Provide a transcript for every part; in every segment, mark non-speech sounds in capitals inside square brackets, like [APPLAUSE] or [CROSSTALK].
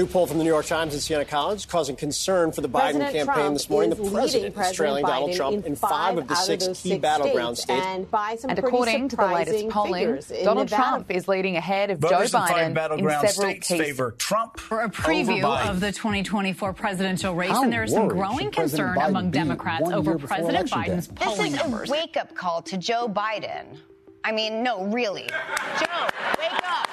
new poll from the New York Times and Siena College causing concern for the Biden campaign Trump this morning. The president leading is trailing President Donald Trump in five five of the six those key six battleground states, states. And, by some And according to the latest polling, Donald Nevada. Trump is leading ahead of Voters Joe in five Biden in battleground several states cases. favor Trump For a over preview Biden. of the 2024 presidential race, How and there's some growing concern Biden among Democrats over President Biden's Day? Biden's This polling is a wake up call to Joe Biden. I mean, no, really. Joe, wake up.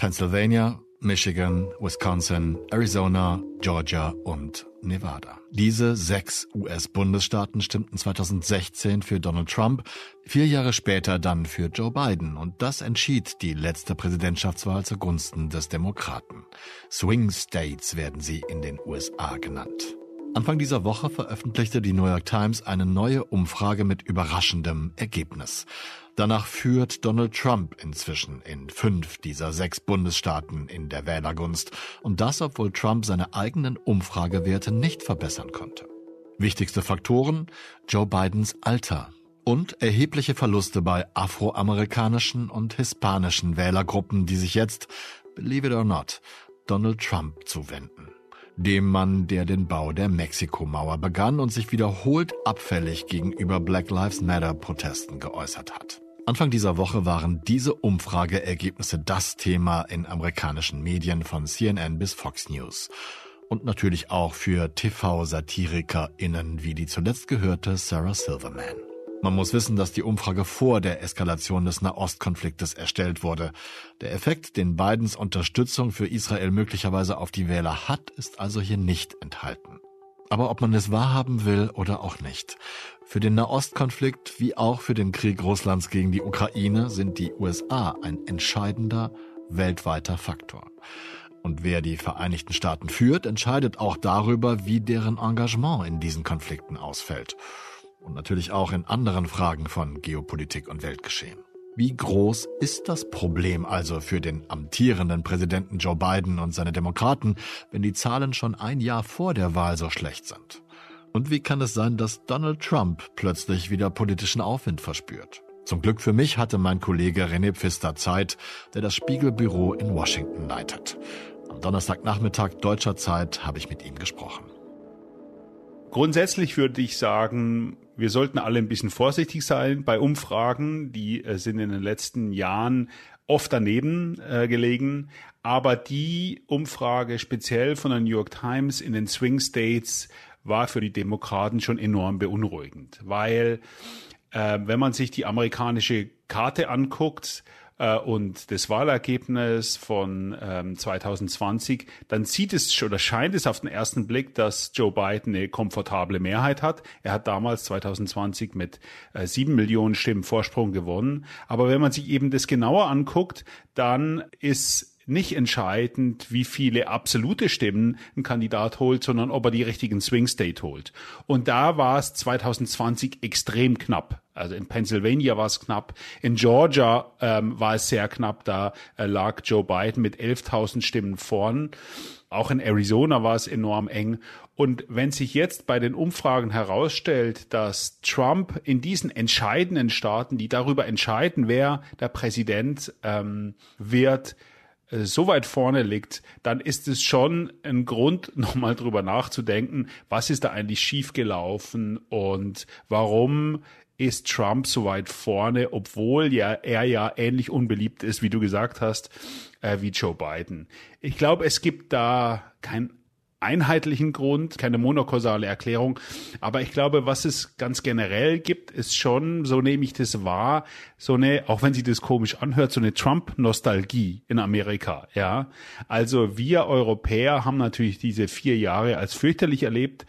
Pennsylvania, Michigan, Wisconsin, Arizona, Georgia und Nevada. Diese sechs US-Bundesstaaten stimmten 2016 für Donald Trump, vier Jahre später dann für Joe Biden und das entschied die letzte Präsidentschaftswahl zugunsten des Demokraten. Swing States werden sie in den USA genannt. Anfang dieser Woche veröffentlichte die New York Times eine neue Umfrage mit überraschendem Ergebnis. Danach führt Donald Trump inzwischen in fünf dieser sechs Bundesstaaten in der Wählergunst. Und das, obwohl Trump seine eigenen Umfragewerte nicht verbessern konnte. Wichtigste Faktoren? Joe Bidens Alter und erhebliche Verluste bei afroamerikanischen und hispanischen Wählergruppen, die sich jetzt, believe it or not, Donald Trump zuwenden. Dem Mann, der den Bau der Mexikomauer begann und sich wiederholt abfällig gegenüber Black Lives Matter Protesten geäußert hat. Anfang dieser Woche waren diese Umfrageergebnisse das Thema in amerikanischen Medien von CNN bis Fox News. Und natürlich auch für TV-SatirikerInnen wie die zuletzt gehörte Sarah Silverman. Man muss wissen, dass die Umfrage vor der Eskalation des Nahostkonfliktes erstellt wurde. Der Effekt, den Bidens Unterstützung für Israel möglicherweise auf die Wähler hat, ist also hier nicht enthalten. Aber ob man es wahrhaben will oder auch nicht. Für den Nahostkonflikt wie auch für den Krieg Russlands gegen die Ukraine sind die USA ein entscheidender weltweiter Faktor. Und wer die Vereinigten Staaten führt, entscheidet auch darüber, wie deren Engagement in diesen Konflikten ausfällt. Und natürlich auch in anderen Fragen von Geopolitik und Weltgeschehen. Wie groß ist das Problem also für den amtierenden Präsidenten Joe Biden und seine Demokraten, wenn die Zahlen schon ein Jahr vor der Wahl so schlecht sind? Und wie kann es sein, dass Donald Trump plötzlich wieder politischen Aufwind verspürt? Zum Glück für mich hatte mein Kollege René Pfister Zeit, der das Spiegelbüro in Washington leitet. Am Donnerstagnachmittag deutscher Zeit habe ich mit ihm gesprochen. Grundsätzlich würde ich sagen, wir sollten alle ein bisschen vorsichtig sein bei Umfragen. Die äh, sind in den letzten Jahren oft daneben äh, gelegen. Aber die Umfrage speziell von der New York Times in den Swing States war für die Demokraten schon enorm beunruhigend, weil äh, wenn man sich die amerikanische Karte anguckt, und das Wahlergebnis von ähm, 2020, dann sieht es oder scheint es auf den ersten Blick, dass Joe Biden eine komfortable Mehrheit hat. Er hat damals 2020 mit äh, sieben Millionen Stimmen Vorsprung gewonnen. Aber wenn man sich eben das genauer anguckt, dann ist nicht entscheidend, wie viele absolute Stimmen ein Kandidat holt, sondern ob er die richtigen Swing State holt. Und da war es 2020 extrem knapp. Also in Pennsylvania war es knapp. In Georgia ähm, war es sehr knapp. Da äh, lag Joe Biden mit 11.000 Stimmen vorn. Auch in Arizona war es enorm eng. Und wenn sich jetzt bei den Umfragen herausstellt, dass Trump in diesen entscheidenden Staaten, die darüber entscheiden, wer der Präsident ähm, wird, so weit vorne liegt, dann ist es schon ein Grund, [LAUGHS] nochmal drüber nachzudenken, was ist da eigentlich schiefgelaufen und warum ist Trump so weit vorne, obwohl ja er ja ähnlich unbeliebt ist, wie du gesagt hast, äh, wie Joe Biden. Ich glaube, es gibt da kein einheitlichen Grund, keine monokausale Erklärung. Aber ich glaube, was es ganz generell gibt, ist schon, so nehme ich das wahr, so eine, auch wenn sich das komisch anhört, so eine Trump-Nostalgie in Amerika, ja. Also wir Europäer haben natürlich diese vier Jahre als fürchterlich erlebt.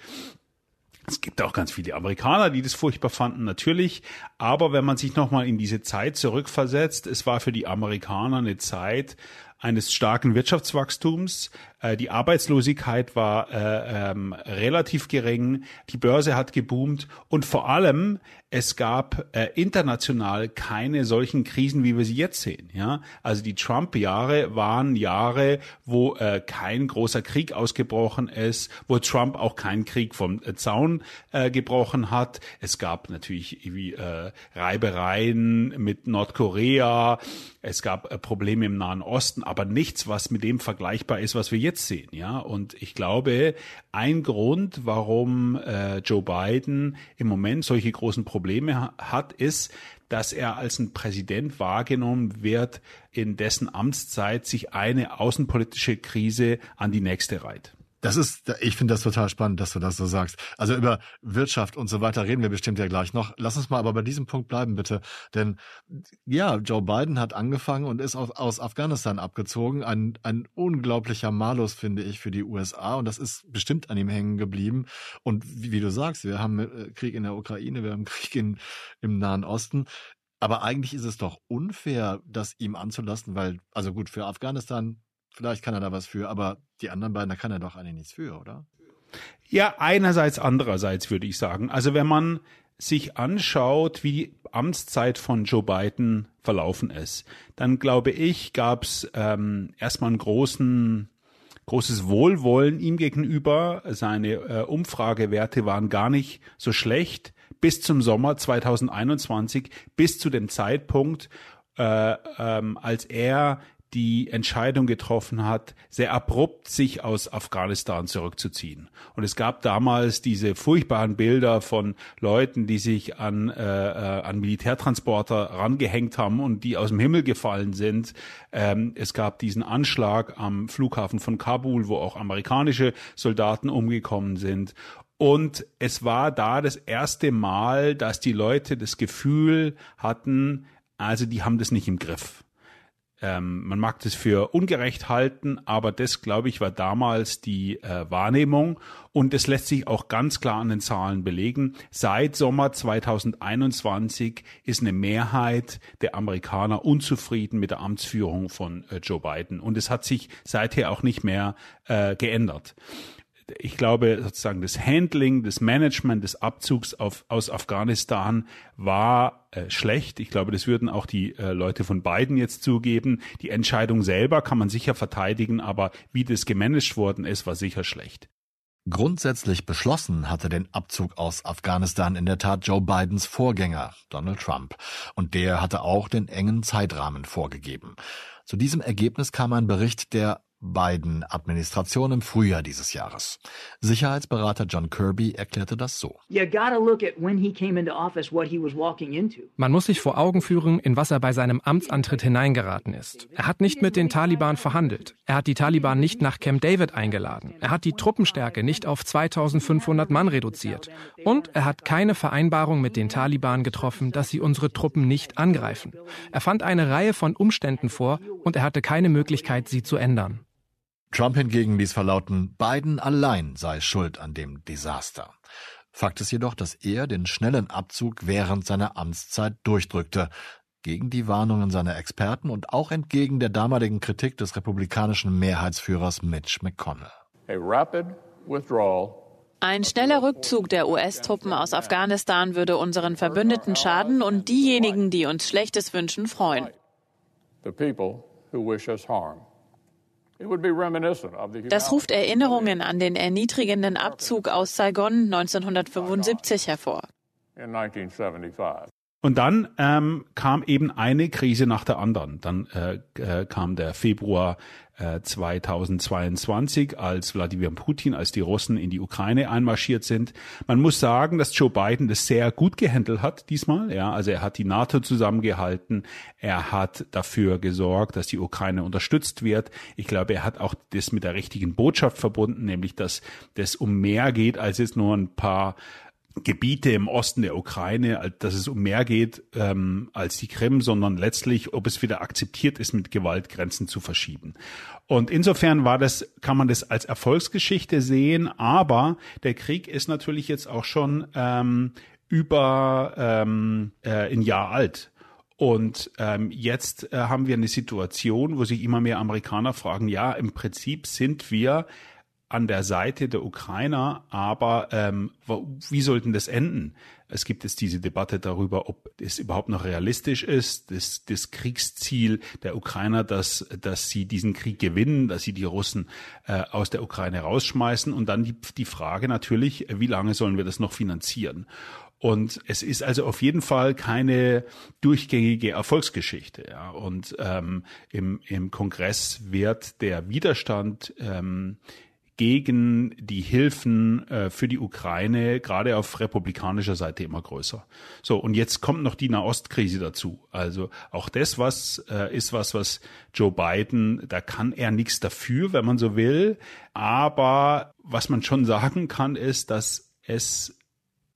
Es gibt auch ganz viele Amerikaner, die das furchtbar fanden, natürlich. Aber wenn man sich nochmal in diese Zeit zurückversetzt, es war für die Amerikaner eine Zeit, eines starken Wirtschaftswachstums. Äh, die Arbeitslosigkeit war äh, ähm, relativ gering, die Börse hat geboomt und vor allem es gab äh, international keine solchen Krisen, wie wir sie jetzt sehen. Ja, also die Trump-Jahre waren Jahre, wo äh, kein großer Krieg ausgebrochen ist, wo Trump auch keinen Krieg vom äh, Zaun äh, gebrochen hat. Es gab natürlich irgendwie äh, Reibereien mit Nordkorea. Es gab äh, Probleme im Nahen Osten, aber nichts, was mit dem vergleichbar ist, was wir jetzt sehen. Ja, und ich glaube, ein Grund, warum äh, Joe Biden im Moment solche großen Probleme Probleme hat, ist, dass er als ein Präsident wahrgenommen wird, in dessen Amtszeit sich eine außenpolitische Krise an die nächste reiht. Das ist, ich finde das total spannend, dass du das so sagst. Also über Wirtschaft und so weiter reden wir bestimmt ja gleich noch. Lass uns mal aber bei diesem Punkt bleiben, bitte. Denn ja, Joe Biden hat angefangen und ist aus, aus Afghanistan abgezogen. Ein, ein unglaublicher Malus, finde ich, für die USA. Und das ist bestimmt an ihm hängen geblieben. Und wie, wie du sagst, wir haben äh, Krieg in der Ukraine, wir haben [LAUGHS] Krieg in, im Nahen Osten. Aber eigentlich ist es doch unfair, das ihm anzulassen, weil, also gut, für Afghanistan Vielleicht kann er da was für, aber die anderen beiden, da kann er doch eigentlich nichts für, oder? Ja, einerseits, andererseits würde ich sagen. Also wenn man sich anschaut, wie die Amtszeit von Joe Biden verlaufen ist, dann glaube ich, gab es ähm, erstmal einen großen großes Wohlwollen ihm gegenüber. Seine äh, Umfragewerte waren gar nicht so schlecht bis zum Sommer 2021, bis zu dem Zeitpunkt, äh, ähm, als er die Entscheidung getroffen hat, sehr abrupt sich aus Afghanistan zurückzuziehen. Und es gab damals diese furchtbaren Bilder von Leuten, die sich an, äh, äh, an Militärtransporter rangehängt haben und die aus dem Himmel gefallen sind. Ähm, es gab diesen Anschlag am Flughafen von Kabul, wo auch amerikanische Soldaten umgekommen sind. Und es war da das erste Mal, dass die Leute das Gefühl hatten, also die haben das nicht im Griff. Ähm, man mag das für ungerecht halten, aber das, glaube ich, war damals die äh, Wahrnehmung. Und es lässt sich auch ganz klar an den Zahlen belegen. Seit Sommer 2021 ist eine Mehrheit der Amerikaner unzufrieden mit der Amtsführung von äh, Joe Biden. Und es hat sich seither auch nicht mehr äh, geändert ich glaube, sozusagen das Handling, das Management des Abzugs auf, aus Afghanistan war äh, schlecht. Ich glaube, das würden auch die äh, Leute von Biden jetzt zugeben. Die Entscheidung selber kann man sicher verteidigen, aber wie das gemanagt worden ist, war sicher schlecht. Grundsätzlich beschlossen hatte den Abzug aus Afghanistan in der Tat Joe Bidens Vorgänger, Donald Trump. Und der hatte auch den engen Zeitrahmen vorgegeben. Zu diesem Ergebnis kam ein Bericht der Biden-Administration im Frühjahr dieses Jahres. Sicherheitsberater John Kirby erklärte das so. Man muss sich vor Augen führen, in was er bei seinem Amtsantritt hineingeraten ist. Er hat nicht mit den Taliban verhandelt. Er hat die Taliban nicht nach Camp David eingeladen. Er hat die Truppenstärke nicht auf 2500 Mann reduziert. Und er hat keine Vereinbarung mit den Taliban getroffen, dass sie unsere Truppen nicht angreifen. Er fand eine Reihe von Umständen vor und er hatte keine Möglichkeit, sie zu ändern. Trump hingegen ließ verlauten, Biden allein sei schuld an dem Desaster. Fakt ist jedoch, dass er den schnellen Abzug während seiner Amtszeit durchdrückte, gegen die Warnungen seiner Experten und auch entgegen der damaligen Kritik des republikanischen Mehrheitsführers Mitch McConnell. Ein schneller Rückzug der US-Truppen aus Afghanistan würde unseren Verbündeten schaden und diejenigen, die uns Schlechtes wünschen, freuen. The people who wish us harm. Das ruft Erinnerungen an den erniedrigenden Abzug aus Saigon 1975 hervor. Und dann ähm, kam eben eine Krise nach der anderen. Dann äh, äh, kam der Februar 2022, äh, als Wladimir Putin, als die Russen in die Ukraine einmarschiert sind. Man muss sagen, dass Joe Biden das sehr gut gehandelt hat diesmal. Ja, also er hat die NATO zusammengehalten. Er hat dafür gesorgt, dass die Ukraine unterstützt wird. Ich glaube, er hat auch das mit der richtigen Botschaft verbunden, nämlich dass das um mehr geht als jetzt nur ein paar Gebiete im Osten der Ukraine, dass es um mehr geht ähm, als die Krim, sondern letztlich, ob es wieder akzeptiert ist, mit Gewalt Grenzen zu verschieben. Und insofern war das, kann man das als Erfolgsgeschichte sehen, aber der Krieg ist natürlich jetzt auch schon ähm, über ähm, äh, ein Jahr alt. Und ähm, jetzt äh, haben wir eine Situation, wo sich immer mehr Amerikaner fragen, ja, im Prinzip sind wir an der Seite der Ukrainer, aber ähm, wie sollten das enden? Es gibt jetzt diese Debatte darüber, ob es überhaupt noch realistisch ist, das, das Kriegsziel der Ukrainer, dass, dass sie diesen Krieg gewinnen, dass sie die Russen äh, aus der Ukraine rausschmeißen und dann die, die Frage natürlich, wie lange sollen wir das noch finanzieren? Und es ist also auf jeden Fall keine durchgängige Erfolgsgeschichte. Ja. Und ähm, im, im Kongress wird der Widerstand ähm, gegen die Hilfen äh, für die Ukraine gerade auf republikanischer Seite immer größer. So und jetzt kommt noch die Nahostkrise dazu. Also auch das was äh, ist was was Joe Biden, da kann er nichts dafür, wenn man so will, aber was man schon sagen kann ist, dass es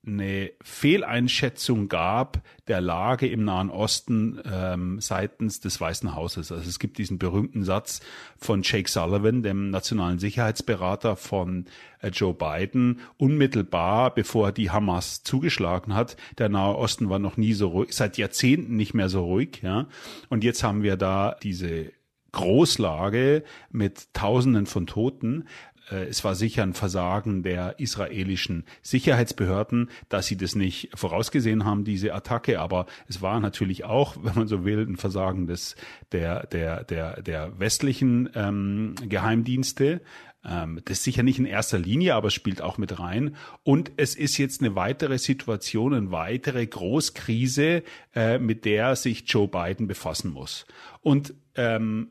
eine Fehleinschätzung gab der Lage im Nahen Osten ähm, seitens des Weißen Hauses. Also es gibt diesen berühmten Satz von Jake Sullivan, dem nationalen Sicherheitsberater von äh, Joe Biden, unmittelbar bevor die Hamas zugeschlagen hat. Der Nahe Osten war noch nie so ruhig, seit Jahrzehnten nicht mehr so ruhig. Ja, und jetzt haben wir da diese Großlage mit Tausenden von Toten. Äh, es war sicher ein Versagen der israelischen Sicherheitsbehörden, dass sie das nicht vorausgesehen haben, diese Attacke. Aber es war natürlich auch, [LAUGHS] wenn man so will, ein Versagen des, der, der, der, der westlichen ähm, Geheimdienste. Ähm, das ist sicher nicht in erster Linie, aber es spielt auch mit rein. Und es ist jetzt eine weitere Situation, eine weitere Großkrise, äh, mit der sich Joe Biden befassen muss. Und ähm,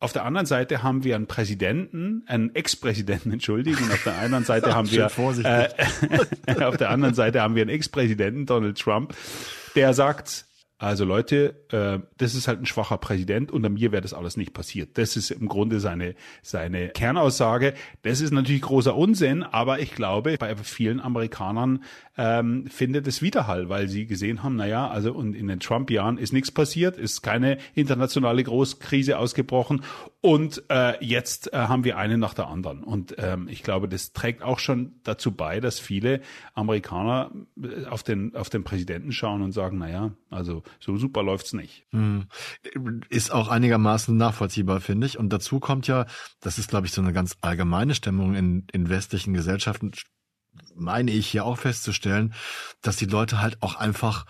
auf der anderen Seite haben wir einen Präsidenten, einen Ex-Präsidenten, [LAUGHS] Entschuldigung, auf der anderen Seite [LAUGHS] haben wir äh, [LAUGHS] auf der anderen Seite haben wir einen Ex-Präsidenten, Donald Trump, der sagt, also Leute, äh, das ist halt ein schwacher Präsident, unter mir wäre das alles nicht passiert. Das ist im Grunde seine, seine Kernaussage. Das ist natürlich großer Unsinn, aber ich glaube, bei vielen Amerikanern ähm, findet es Widerhall, weil sie gesehen haben, naja, also und in den Trump-Jahren ist nichts passiert, ist keine internationale Großkrise ausgebrochen und äh, jetzt äh, haben wir eine nach der anderen. Und ähm, ich glaube, das trägt auch schon dazu bei, dass viele Amerikaner äh, auf den, auf den Präsidenten schauen und sagen, naja, also so super läuft's nicht. Hm. Ist auch einigermaßen nachvollziehbar, finde ich. Und dazu kommt ja, das ist, glaube ich, so eine ganz allgemeine Stimmung in, in westlichen Gesellschaften, meine ich hier auch festzustellen, dass die Leute halt auch einfach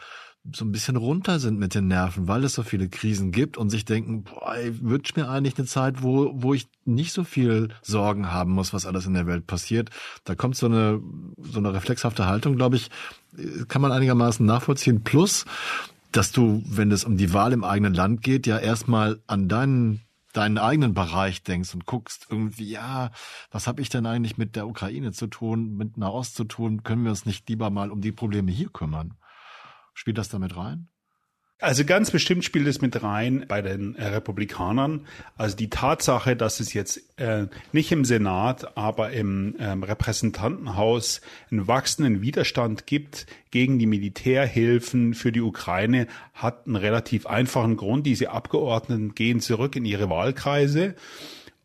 so ein bisschen runter sind mit den Nerven, weil es so viele Krisen gibt und sich denken, boah, ich wünsche mir eigentlich eine Zeit, wo, wo ich nicht so viel Sorgen haben muss, was alles in der Welt passiert. Da kommt so eine, so eine reflexhafte Haltung, glaube ich, kann man einigermaßen nachvollziehen. Plus, dass du, wenn es um die Wahl im eigenen Land geht, ja erstmal an deinen deinen eigenen Bereich denkst und guckst irgendwie, ja, was habe ich denn eigentlich mit der Ukraine zu tun, mit Nahost zu tun? Können wir uns nicht lieber mal um die Probleme hier kümmern? Spielt das damit rein? Also ganz bestimmt spielt es mit rein bei den äh, Republikanern. Also die Tatsache, dass es jetzt äh, nicht im Senat, aber im ähm, Repräsentantenhaus einen wachsenden Widerstand gibt gegen die Militärhilfen für die Ukraine, hat einen relativ einfachen Grund. Diese Abgeordneten gehen zurück in ihre Wahlkreise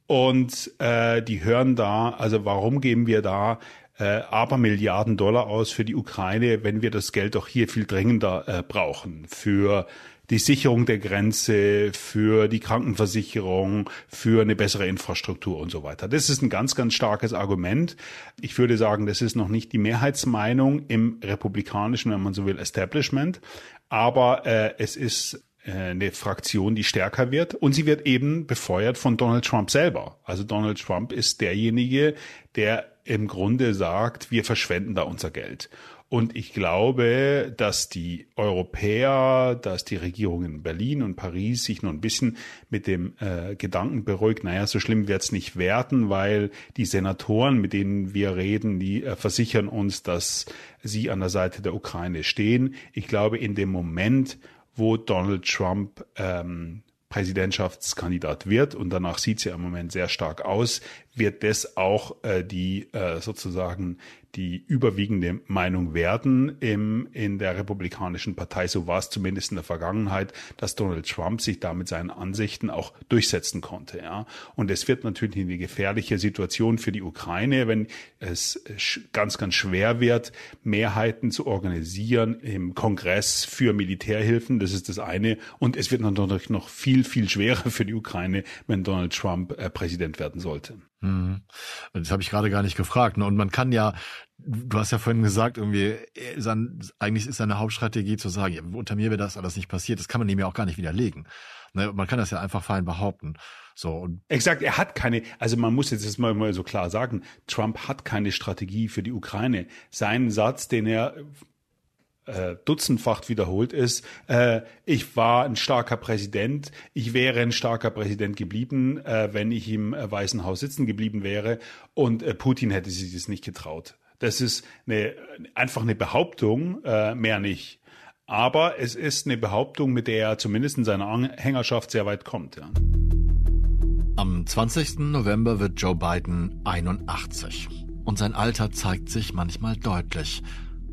und äh, die hören da, also warum geben wir da äh, aber Milliarden Dollar aus für die Ukraine, wenn wir das Geld doch hier viel dringender äh, brauchen für die Sicherung der Grenze, für die Krankenversicherung, für eine bessere Infrastruktur und so weiter. Das ist ein ganz, ganz starkes Argument. Ich würde sagen, das ist noch nicht die Mehrheitsmeinung im republikanischen, wenn man so will, Establishment, aber äh, es ist äh, eine Fraktion, die stärker wird und sie wird eben befeuert von Donald Trump selber. Also Donald Trump ist derjenige, der im Grunde sagt, wir verschwenden da unser Geld. Und ich glaube, dass die Europäer, dass die Regierungen in Berlin und Paris sich nur ein bisschen mit dem äh, Gedanken beruhigt, naja, so schlimm wird's nicht werden, weil die Senatoren, mit denen wir reden, die äh, versichern uns, dass sie an der Seite der Ukraine stehen. Ich glaube, in dem Moment, wo Donald Trump ähm, Präsidentschaftskandidat wird, und danach sieht es ja im Moment sehr stark aus, wird das auch äh, die äh, sozusagen die überwiegende Meinung werden im, in der Republikanischen Partei. So war es zumindest in der Vergangenheit, dass Donald Trump sich da mit seinen Ansichten auch durchsetzen konnte. Ja. Und es wird natürlich eine gefährliche Situation für die Ukraine, wenn es ganz, ganz schwer wird, Mehrheiten zu organisieren im Kongress für Militärhilfen. Das ist das eine. Und es wird natürlich noch viel, viel schwerer für die Ukraine, wenn Donald Trump äh, Präsident werden sollte. Mhm. Das habe ich gerade gar nicht gefragt. Ne? Und man kann ja, du hast ja vorhin gesagt, irgendwie, sein, eigentlich ist seine Hauptstrategie zu sagen, unter mir wäre das alles nicht passiert. Das kann man ihm ja auch gar nicht widerlegen. Ne? Man kann das ja einfach fein behaupten. So. Exakt, er hat keine, also man muss jetzt mal, mal so klar sagen, Trump hat keine Strategie für die Ukraine. Sein Satz, den er äh, dutzendfach wiederholt ist, äh, ich war ein starker Präsident, ich wäre ein starker Präsident geblieben, äh, wenn ich im äh, Weißen Haus sitzen geblieben wäre und äh, Putin hätte sich das nicht getraut. Das ist eine, einfach eine Behauptung, äh, mehr nicht. Aber es ist eine Behauptung, mit der er zumindest in seiner Anhängerschaft sehr weit kommt. Ja. Am 20. November wird Joe Biden 81. Und sein Alter zeigt sich manchmal deutlich.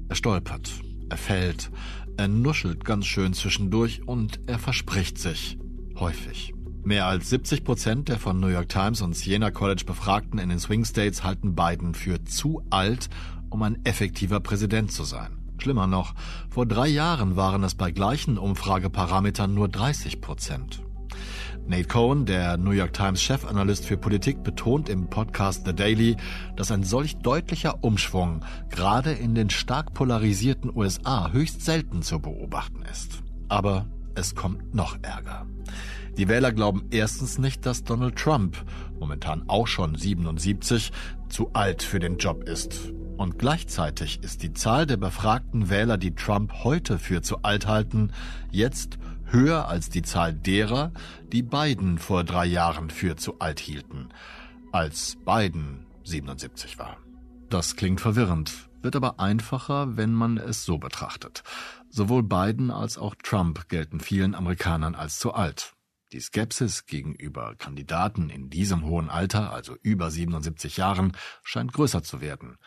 Er stolpert, er fällt, er nuschelt ganz schön zwischendurch und er verspricht sich. Häufig. Mehr als 70 Prozent der von New York Times und Siena College Befragten in den Swing States halten Biden für zu alt, um ein effektiver Präsident zu sein. Schlimmer noch, vor drei Jahren waren es bei gleichen Umfrageparametern nur 30 Prozent. Nate Cohen, der New York Times Chefanalyst für Politik, betont im Podcast The Daily, dass ein solch deutlicher Umschwung gerade in den stark polarisierten USA höchst selten zu beobachten ist. Aber es kommt noch Ärger. Die Wähler glauben erstens nicht, dass Donald Trump, momentan auch schon 77, zu alt für den Job ist. Und gleichzeitig ist die Zahl der befragten Wähler, die Trump heute für zu alt halten, jetzt höher als die Zahl derer, die Biden vor drei Jahren für zu alt hielten, als Biden 77 war. Das klingt verwirrend, wird aber einfacher, wenn man es so betrachtet. Sowohl Biden als auch Trump gelten vielen Amerikanern als zu alt. Die Skepsis gegenüber Kandidaten in diesem hohen Alter, also über 77 Jahren, scheint größer zu werden.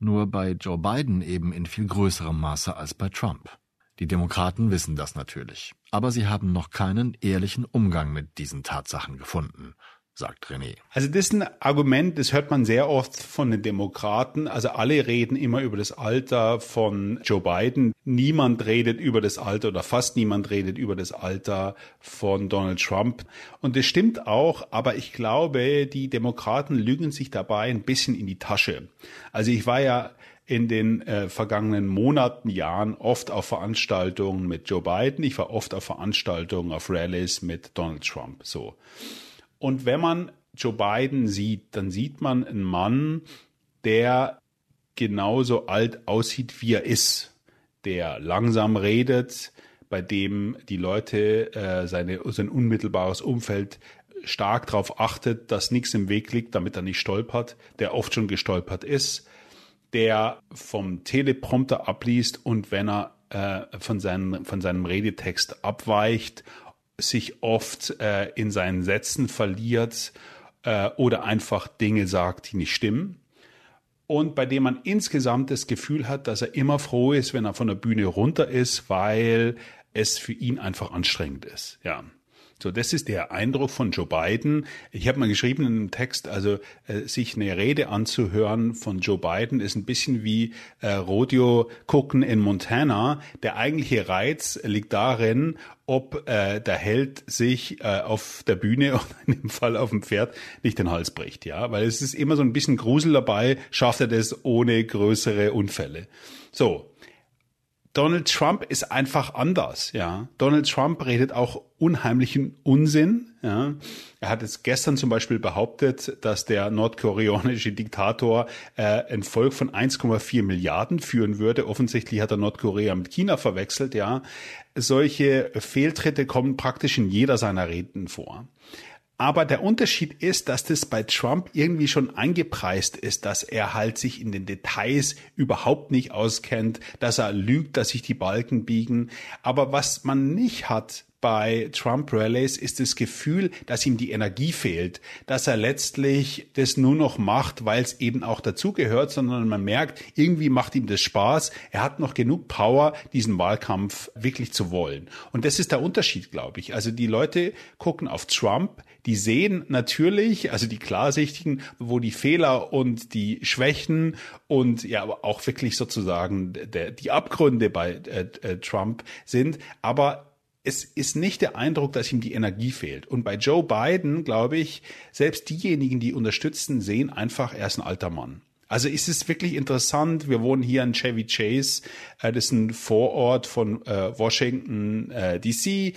Nur bei Joe Biden eben in viel größerem Maße als bei Trump. Die Demokraten wissen das natürlich, aber sie haben noch keinen ehrlichen Umgang mit diesen Tatsachen gefunden sagt René. Also das ist ein Argument, das hört man sehr oft von den Demokraten. Also alle reden immer über das Alter von Joe Biden. Niemand redet über das Alter oder fast niemand redet über das Alter von Donald Trump. Und das stimmt auch, aber ich glaube, die Demokraten lügen sich dabei ein bisschen in die Tasche. Also ich war ja in den äh, vergangenen Monaten, Jahren oft auf Veranstaltungen mit Joe Biden. Ich war oft auf Veranstaltungen, auf Rallies mit Donald Trump. So. Und wenn man Joe Biden sieht, dann sieht man einen Mann, der genauso alt aussieht, wie er ist, der langsam redet, bei dem die Leute äh, seine, sein unmittelbares Umfeld stark darauf achtet, dass nichts im Weg liegt, damit er nicht stolpert, der oft schon gestolpert ist, der vom Teleprompter abliest und wenn er äh, von, seinen, von seinem Redetext abweicht, sich oft äh, in seinen Sätzen verliert äh, oder einfach Dinge sagt, die nicht stimmen. Und bei dem man insgesamt das Gefühl hat, dass er immer froh ist, wenn er von der Bühne runter ist, weil es für ihn einfach anstrengend ist. Ja. So, das ist der Eindruck von Joe Biden. Ich habe mal geschrieben in einem Text, also äh, sich eine Rede anzuhören von Joe Biden ist ein bisschen wie äh, Rodeo gucken in Montana. Der eigentliche Reiz liegt darin, ob äh, der Held sich äh, auf der Bühne [LAUGHS] oder in dem Fall auf dem Pferd nicht den Hals bricht, ja, weil es ist immer so ein bisschen Grusel dabei, schafft er das ohne größere Unfälle. So, Donald Trump ist einfach anders, ja. Donald Trump redet auch unheimlichen Unsinn, ja. Er hat jetzt gestern zum Beispiel behauptet, dass der nordkoreanische Diktator äh, ein Volk von 1,4 Milliarden führen würde. Offensichtlich hat er Nordkorea mit China verwechselt, ja. Solche Fehltritte kommen praktisch in jeder seiner Reden vor. Aber der Unterschied ist, dass das bei Trump irgendwie schon eingepreist ist, dass er halt sich in den Details überhaupt nicht auskennt, dass er lügt, dass sich die Balken biegen. Aber was man nicht hat bei Trump-Rallies ist das Gefühl, dass ihm die Energie fehlt, dass er letztlich das nur noch macht, weil es eben auch dazugehört, sondern man merkt, irgendwie macht ihm das Spaß. Er hat noch genug Power, diesen Wahlkampf wirklich zu wollen. Und das ist der Unterschied, glaube ich. Also die Leute gucken auf Trump, die sehen natürlich, also die Klarsichtigen, wo die Fehler und die Schwächen und ja auch wirklich sozusagen der, die Abgründe bei äh, äh, Trump sind. Aber es ist nicht der Eindruck, dass ihm die Energie fehlt. Und bei Joe Biden, glaube ich, selbst diejenigen, die unterstützen, sehen einfach, er ist ein alter Mann. Also ist es wirklich interessant. Wir wohnen hier in Chevy Chase. Äh, das ist ein Vorort von äh, Washington äh, DC.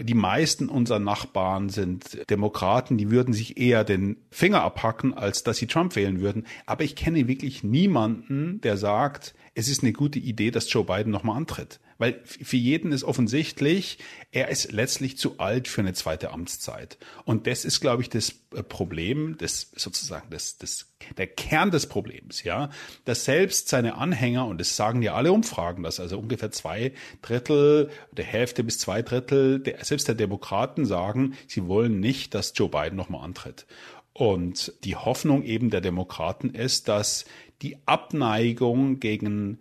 Die meisten unserer Nachbarn sind Demokraten. Die würden sich eher den Finger abhacken, als dass sie Trump wählen würden. Aber ich kenne wirklich niemanden, der sagt, es ist eine gute Idee, dass Joe Biden nochmal antritt. Weil für jeden ist offensichtlich, er ist letztlich zu alt für eine zweite Amtszeit. Und das ist, glaube ich, das äh, Problem, das sozusagen das, das, der Kern des Problems, ja, dass selbst seine Anhänger, und das sagen ja alle Umfragen, dass also ungefähr zwei Drittel, der Hälfte bis zwei Drittel, der, selbst der Demokraten sagen, sie wollen nicht, dass Joe Biden nochmal antritt. Und die Hoffnung eben der Demokraten ist, dass die Abneigung gegen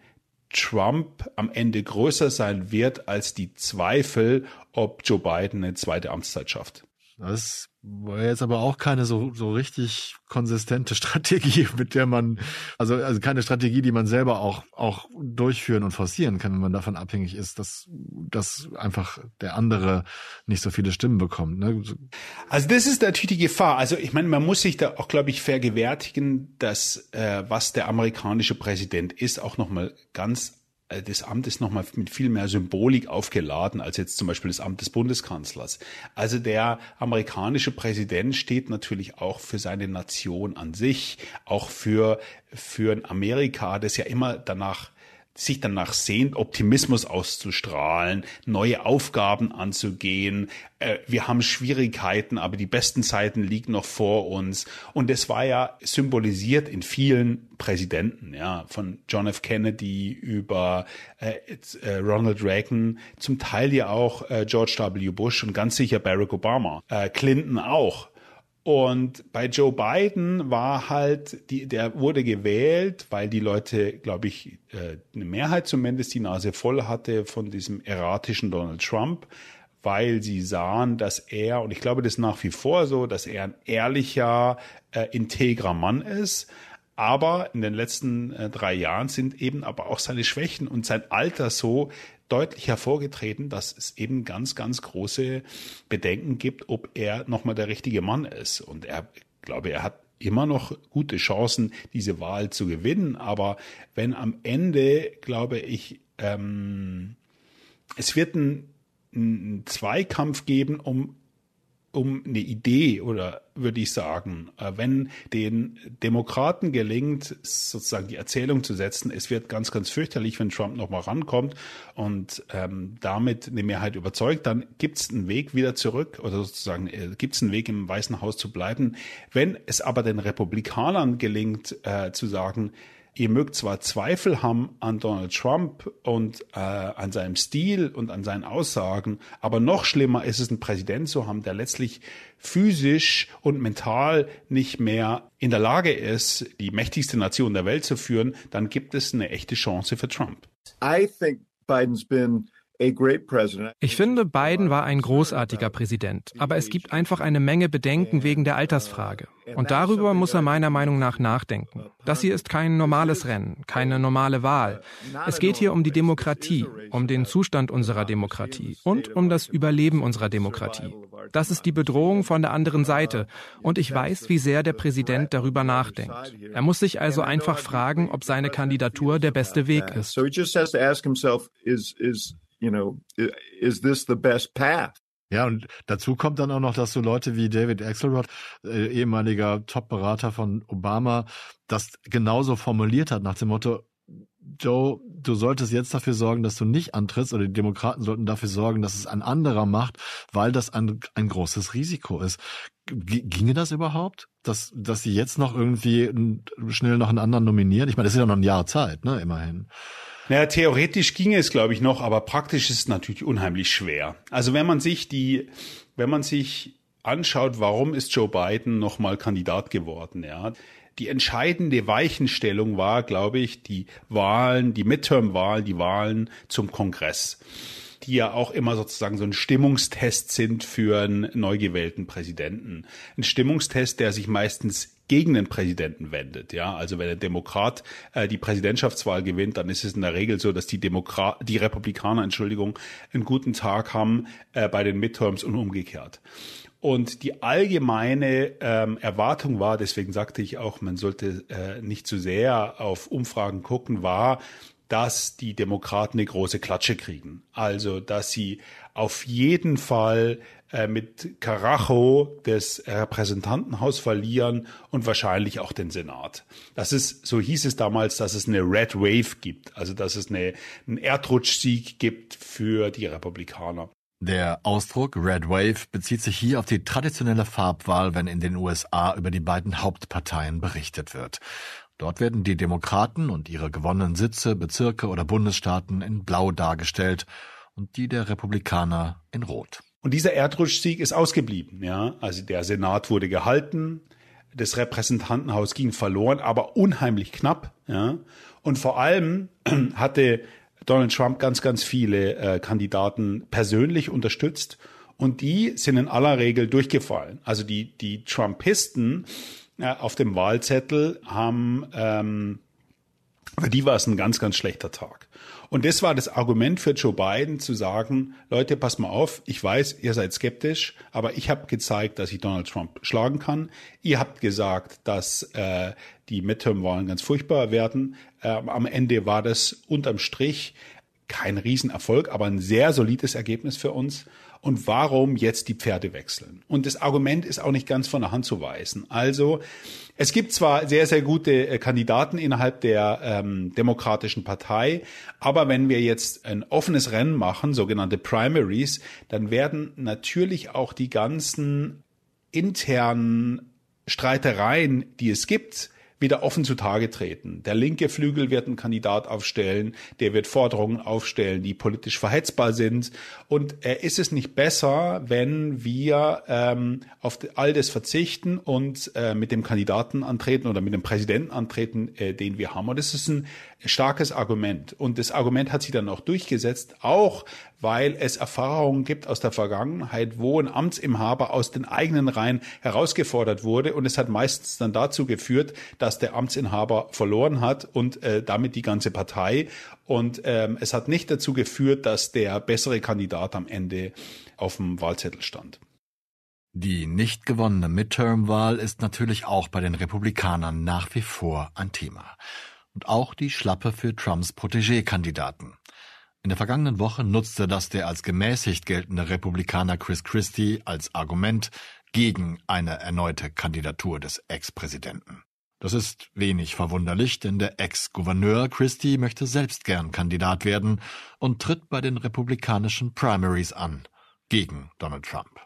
Trump am Ende größer sein wird als die Zweifel, ob Joe Biden eine zweite Amtszeit schafft. Das war jetzt aber auch keine so, so richtig konsistente [LAUGHS] Strategie, mit der man, also, also keine Strategie, die man selber auch, auch durchführen und forcieren kann, wenn man davon abhängig ist, dass, dass einfach der andere nicht so viele Stimmen bekommt. Ne? Also das ist natürlich die Gefahr. Also ich meine, man muss sich da auch, glaube ich, vergewärtigen, dass äh, was der amerikanische Präsident ist, auch nochmal ganz das Amt ist nochmal mit viel mehr Symbolik aufgeladen als jetzt zum Beispiel das Amt des Bundeskanzlers. Also der amerikanische Präsident steht natürlich auch für seine Nation an sich, auch für, für ein Amerika, das ja immer danach sich danach sehnt, Optimismus auszustrahlen, neue Aufgaben anzugehen. Äh, wir haben Schwierigkeiten, aber die besten Zeiten liegen noch vor uns. Und das war ja symbolisiert in vielen Präsidenten, ja, von John F. Kennedy über äh, äh, Ronald Reagan, zum Teil ja auch äh, George W. Bush und ganz sicher Barack Obama, Clinton auch. Und bei Joe Biden war halt, die, der wurde gewählt, weil die Leute, glaube ich, äh, eine Mehrheit zumindest die Nase voll hatte von diesem erratischen Donald Trump, weil sie sahen, dass er, und ich glaube das ist nach wie vor so, dass er ein ehrlicher, äh, integrer Mann ist. Aber in den letzten äh, drei Jahren sind eben aber auch seine Schwächen und sein Alter so, deutlich hervorgetreten, dass es eben ganz, ganz große Bedenken gibt, ob er nochmal der richtige Mann ist. Und er, glaube, er hat immer noch gute Chancen, diese Wahl zu gewinnen. Aber wenn am Ende, glaube ich, ähm, es wird ein, ein Zweikampf geben um um eine Idee oder würde ich sagen, äh, wenn den Demokraten gelingt, sozusagen die Erzählung zu setzen, es wird ganz, ganz fürchterlich, wenn Trump nochmal rankommt und ähm, damit eine Mehrheit überzeugt, dann gibt es einen Weg wieder zurück oder sozusagen äh, gibt es einen Weg im Weißen Haus zu bleiben. Wenn es aber den Republikanern gelingt, äh, zu sagen, Ihr mögt zwar Zweifel haben an Donald Trump und äh, an seinem Stil und an seinen Aussagen, aber noch schlimmer ist es, einen Präsident zu haben, der letztlich physisch und mental nicht mehr in der Lage ist, die mächtigste Nation der Welt zu führen, dann gibt es eine echte Chance für Trump. I think Biden's been ich finde, Biden war ein großartiger Präsident, aber es gibt einfach eine Menge Bedenken wegen der Altersfrage. Und darüber muss er meiner Meinung nach nachdenken. Das hier ist kein normales Rennen, keine normale Wahl. Es geht hier um die Demokratie, um den Zustand unserer Demokratie und um das Überleben unserer Demokratie. Das ist die Bedrohung von der anderen Seite. Und ich weiß, wie sehr der Präsident darüber nachdenkt. Er muss sich also einfach fragen, ob seine Kandidatur der beste Weg ist you know, is this the best path? Ja, und dazu kommt dann auch noch, dass so Leute wie David Axelrod, äh, ehemaliger Top-Berater von Obama, das genauso formuliert hat nach dem Motto, Joe, du solltest jetzt dafür sorgen, dass du nicht antrittst oder die Demokraten sollten dafür sorgen, dass es ein anderer macht, weil das ein, ein großes Risiko ist. G ginge das überhaupt? Dass, dass sie jetzt noch irgendwie schnell noch einen anderen nominieren? Ich meine, das ist ja noch ein Jahr Zeit, ne, immerhin. Naja, theoretisch ginge es, glaube ich, noch, aber praktisch ist es natürlich unheimlich schwer. Also wenn man sich die, wenn man sich anschaut, warum ist Joe Biden nochmal Kandidat geworden, ja. Die entscheidende Weichenstellung war, glaube ich, die Wahlen, die Midterm-Wahlen, die Wahlen zum Kongress die ja auch immer sozusagen so ein Stimmungstest sind für einen neu gewählten Präsidenten. Ein Stimmungstest, der sich meistens gegen den Präsidenten wendet. Ja, also wenn ein Demokrat äh, die Präsidentschaftswahl gewinnt, dann ist es in der Regel so, dass die Demokrat, die Republikaner, Entschuldigung, einen guten Tag haben äh, bei den Midterms und umgekehrt. Und die allgemeine ähm, Erwartung war, deswegen sagte ich auch, man sollte äh, nicht zu sehr auf Umfragen gucken, war, dass die Demokraten eine große Klatsche kriegen. Also, dass sie auf jeden Fall äh, mit Carajo das Repräsentantenhaus verlieren und wahrscheinlich auch den Senat. Das ist, so hieß es damals, dass es eine Red Wave gibt, also dass es eine, einen Erdrutschsieg gibt für die Republikaner. Der Ausdruck Red Wave bezieht sich hier auf die traditionelle Farbwahl, wenn in den USA über die beiden Hauptparteien berichtet wird. Dort werden die Demokraten und ihre gewonnenen Sitze, Bezirke oder Bundesstaaten in Blau dargestellt und die der Republikaner in Rot. Und dieser Erdrutschsieg ist ausgeblieben, ja. Also der Senat wurde gehalten, das Repräsentantenhaus ging verloren, aber unheimlich knapp, ja. Und vor allem [CLEARS THROAT] hatte Donald Trump ganz, ganz viele äh, Kandidaten persönlich unterstützt und die sind in aller Regel durchgefallen. Also die, die Trumpisten auf dem Wahlzettel haben, ähm, für die war es ein ganz, ganz schlechter Tag. Und das war das Argument für Joe Biden zu sagen, Leute, pass mal auf, ich weiß, ihr seid skeptisch, aber ich habe gezeigt, dass ich Donald Trump schlagen kann. Ihr habt gesagt, dass äh, die Midterm-Wahlen ganz furchtbar werden. Äh, am Ende war das unterm Strich kein Riesenerfolg, aber ein sehr solides Ergebnis für uns und warum jetzt die Pferde wechseln. Und das Argument ist auch nicht ganz von der Hand zu weisen. Also es gibt zwar sehr, sehr gute äh, Kandidaten innerhalb der ähm, Demokratischen Partei, aber wenn wir jetzt ein offenes Rennen machen, sogenannte Primaries, dann werden natürlich auch die ganzen internen Streitereien, die es gibt, wieder offen zutage treten. Der linke Flügel wird einen Kandidat aufstellen, der wird Forderungen aufstellen, die politisch verhetzbar sind. Und äh, ist es nicht besser, wenn wir ähm, auf all das verzichten und äh, mit dem Kandidaten antreten oder mit dem Präsidenten antreten, äh, den wir haben? Und das ist ein starkes Argument. Und das Argument hat sich dann auch durchgesetzt, auch weil es Erfahrungen gibt aus der Vergangenheit, wo ein Amtsinhaber aus den eigenen Reihen herausgefordert wurde. Und es hat meistens dann dazu geführt, dass der Amtsinhaber verloren hat und äh, damit die ganze Partei. Und ähm, es hat nicht dazu geführt, dass der bessere Kandidat am Ende auf dem Wahlzettel stand. Die nicht gewonnene Midterm-Wahl ist natürlich auch bei den Republikanern nach wie vor ein Thema und auch die Schlappe für Trumps Protégé-Kandidaten. In der vergangenen Woche nutzte das der als gemäßigt geltende Republikaner Chris Christie als Argument gegen eine erneute Kandidatur des Ex-Präsidenten. Das ist wenig verwunderlich, denn der Ex-Gouverneur Christie möchte selbst gern Kandidat werden und tritt bei den republikanischen Primaries an gegen Donald Trump.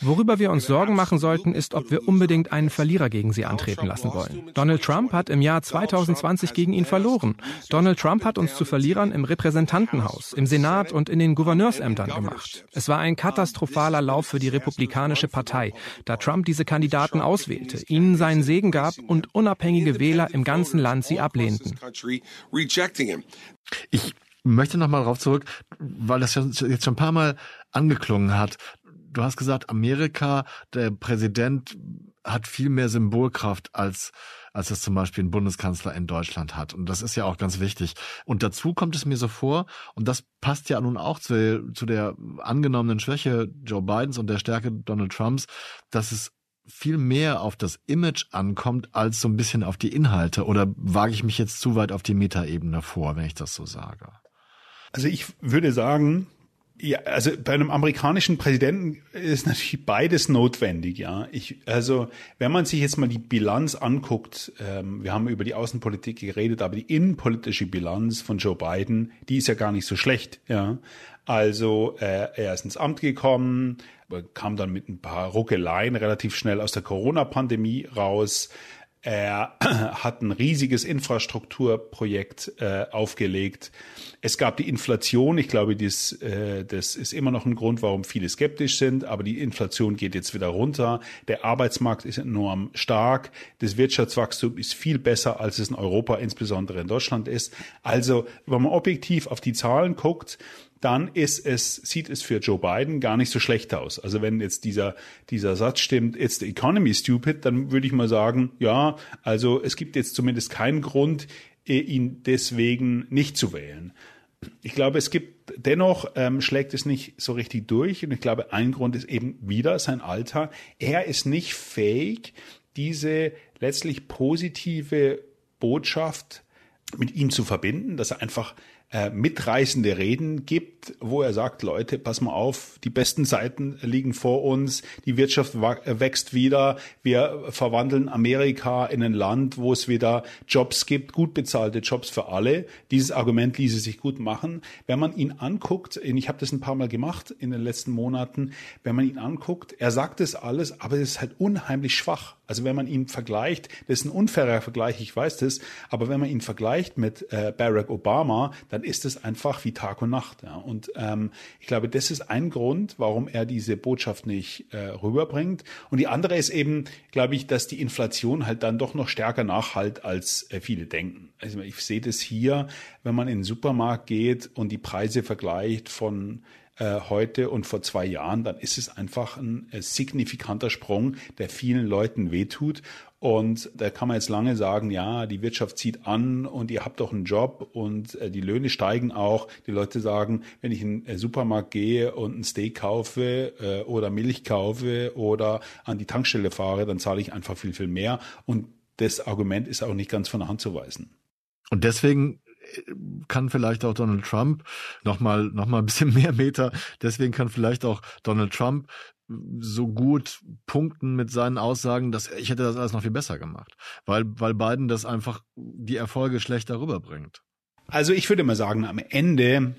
Worüber wir uns Sorgen machen sollten, ist, ob wir unbedingt einen Verlierer gegen sie antreten lassen wollen. Donald Trump hat im Jahr 2020 gegen ihn verloren. Donald Trump hat uns zu Verlierern im Repräsentantenhaus, im Senat und in den Gouverneursämtern gemacht. Es war ein katastrophaler Lauf für die Republikanische Partei, da Trump diese Kandidaten auswählte, ihnen seinen Segen gab und unabhängige Wähler im ganzen Land sie ablehnten. Ich möchte noch mal darauf zurück, weil das jetzt schon ein paar Mal angeklungen hat. Du hast gesagt, Amerika, der Präsident hat viel mehr Symbolkraft als als es zum Beispiel ein Bundeskanzler in Deutschland hat. Und das ist ja auch ganz wichtig. Und dazu kommt es mir so vor, und das passt ja nun auch zu, zu der angenommenen Schwäche Joe Bidens und der Stärke Donald Trumps, dass es viel mehr auf das Image ankommt, als so ein bisschen auf die Inhalte. Oder wage ich mich jetzt zu weit auf die Metaebene vor, wenn ich das so sage? Also ich würde sagen, ja, also bei einem amerikanischen Präsidenten ist natürlich beides notwendig, ja. Ich, also wenn man sich jetzt mal die Bilanz anguckt, ähm, wir haben über die Außenpolitik geredet, aber die innenpolitische Bilanz von Joe Biden, die ist ja gar nicht so schlecht, ja. Also äh, er ist ins Amt gekommen, kam dann mit ein paar Ruckeleien relativ schnell aus der Corona-Pandemie raus. Er [CLEARS THROAT] hat ein riesiges Infrastrukturprojekt äh, aufgelegt. Es gab die Inflation. Ich glaube, das, äh, das ist immer noch ein Grund, warum viele skeptisch sind. Aber die Inflation geht jetzt wieder runter. Der Arbeitsmarkt ist enorm stark. Das Wirtschaftswachstum ist viel besser, als es in Europa, insbesondere in Deutschland ist. Also, wenn man objektiv auf die Zahlen guckt, dann ist es, sieht es für Joe Biden gar nicht so schlecht aus. Also wenn jetzt dieser, dieser Satz stimmt, it's the economy stupid, dann würde ich mal sagen, ja, also es gibt jetzt zumindest keinen Grund, äh, ihn deswegen nicht zu wählen. Ich glaube, es gibt dennoch ähm, schlägt es nicht so richtig durch und ich glaube, ein Grund ist eben wieder sein Alter. Er ist nicht fähig, diese letztlich positive Botschaft mit ihm zu verbinden, dass er einfach äh, mitreißende Reden gibt, wo er sagt, Leute, pass mal auf, die besten Seiten liegen vor uns, die Wirtschaft wächst wieder, wir verwandeln Amerika in ein Land, wo es wieder Jobs gibt, gut bezahlte Jobs für alle. Dieses Argument ließe sich gut machen. Wenn man ihn anguckt, ich habe das ein paar Mal gemacht in den letzten Monaten, wenn man ihn anguckt, er sagt es alles, aber es ist halt unheimlich schwach. Also wenn man ihn vergleicht, das ist ein unfairer Vergleich, ich weiß das, aber wenn man ihn vergleicht mit äh, Barack Obama, dann ist es einfach wie Tag und Nacht. Ja. Und ähm, ich glaube, das ist ein Grund, warum er diese Botschaft nicht äh, rüberbringt. Und die andere ist eben, glaube ich, dass die Inflation halt dann doch noch stärker nachhalt, als äh, viele denken. Also ich sehe das hier, wenn man in den Supermarkt geht und die Preise vergleicht von äh, heute und vor zwei Jahren, dann ist es einfach ein äh, signifikanter Sprung, der vielen Leuten wehtut. Und da kann man jetzt lange sagen, ja, die Wirtschaft zieht an und ihr habt doch einen Job und äh, die Löhne steigen auch. Die Leute sagen, wenn ich in den Supermarkt gehe und ein Steak kaufe oder Milch kaufe oder an die Tankstelle fahre, dann zahle ich einfach viel, viel mehr. Und das Argument ist auch nicht ganz von der Hand zu weisen. Und deswegen kann vielleicht auch Donald Trump noch mal noch mal ein bisschen mehr Meter. Deswegen kann vielleicht auch Donald Trump so gut punkten mit seinen Aussagen, dass ich hätte das alles noch viel besser gemacht, weil weil Biden das einfach die Erfolge schlechter rüberbringt. Also ich würde mal sagen, am Ende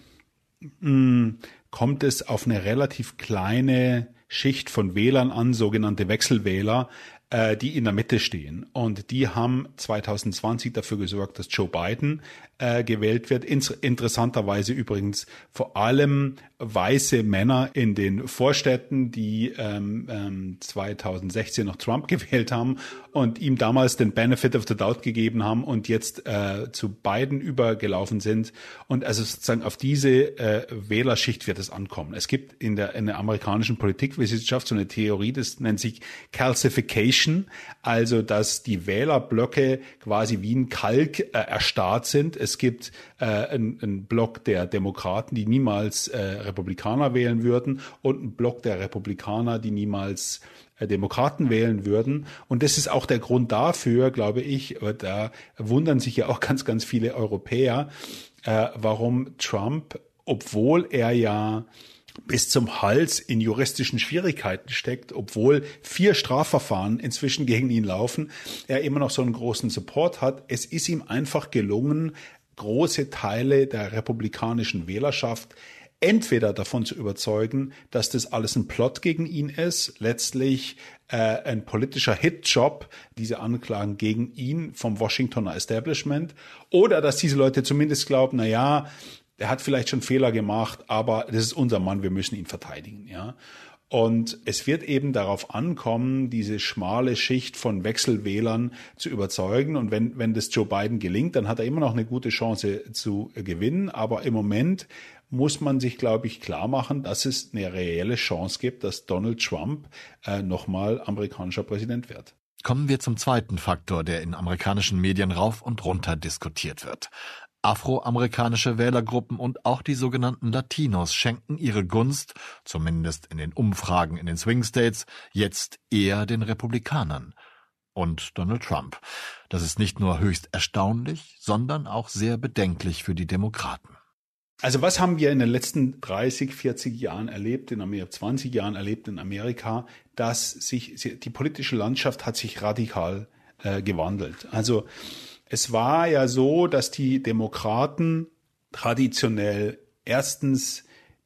mh, hm, kommt es auf eine relativ kleine Schicht von Wählern an, sogenannte Wechselwähler, äh, die in der Mitte stehen. Und die haben 2020 dafür gesorgt, dass Joe Biden äh, gewählt wird. In interessanterweise übrigens vor allem weiße Männer in den Vorstädten, die ähm, ähm, 2016 noch Trump gewählt haben und ihm damals den Benefit of the Doubt gegeben haben und jetzt äh, zu Biden übergelaufen sind. Und also sozusagen auf diese äh, Wählerschicht wird es ankommen. Es gibt in der, in der amerikanischen Politikwissenschaft so eine Theorie, das nennt sich Calcification, also dass die Wählerblöcke quasi wie ein Kalk äh, erstarrt sind. Es gibt äh, einen, einen Block der Demokraten, die niemals äh, Republikaner wählen würden und einen Block der Republikaner, die niemals äh, Demokraten wählen würden. Und das ist auch der Grund dafür, glaube ich, da wundern sich ja auch ganz, ganz viele Europäer, äh, warum Trump, obwohl er ja bis zum Hals in juristischen Schwierigkeiten steckt, obwohl vier Strafverfahren inzwischen gegen ihn laufen, er immer noch so einen großen Support hat. Es ist ihm einfach gelungen, große Teile der republikanischen Wählerschaft entweder davon zu überzeugen, dass das alles ein Plot gegen ihn ist, letztlich äh, ein politischer Hitjob, diese Anklagen gegen ihn vom Washingtoner Establishment, oder dass diese Leute zumindest glauben, na ja, er hat vielleicht schon Fehler gemacht, aber das ist unser Mann, wir müssen ihn verteidigen, ja. Und es wird eben darauf ankommen, diese schmale Schicht von Wechselwählern zu überzeugen. Und wenn, wenn das Joe Biden gelingt, dann hat er immer noch eine gute Chance zu gewinnen. Aber im Moment muss man sich, glaube ich, klar machen, dass es eine reelle Chance gibt, dass Donald Trump äh, nochmal amerikanischer Präsident wird. Kommen wir zum zweiten Faktor, der in amerikanischen Medien rauf und runter diskutiert wird. Afroamerikanische Wählergruppen und auch die sogenannten Latinos schenken ihre Gunst, zumindest in den Umfragen in den Swing States, jetzt eher den Republikanern und Donald Trump. Das ist nicht nur höchst erstaunlich, sondern auch sehr bedenklich für die Demokraten. Also was haben wir in den letzten 30, 40 Jahren erlebt, in Amerika, 20 Jahren erlebt in Amerika, dass sich die politische Landschaft hat sich radikal äh, gewandelt. Also es war ja so, dass die Demokraten traditionell erstens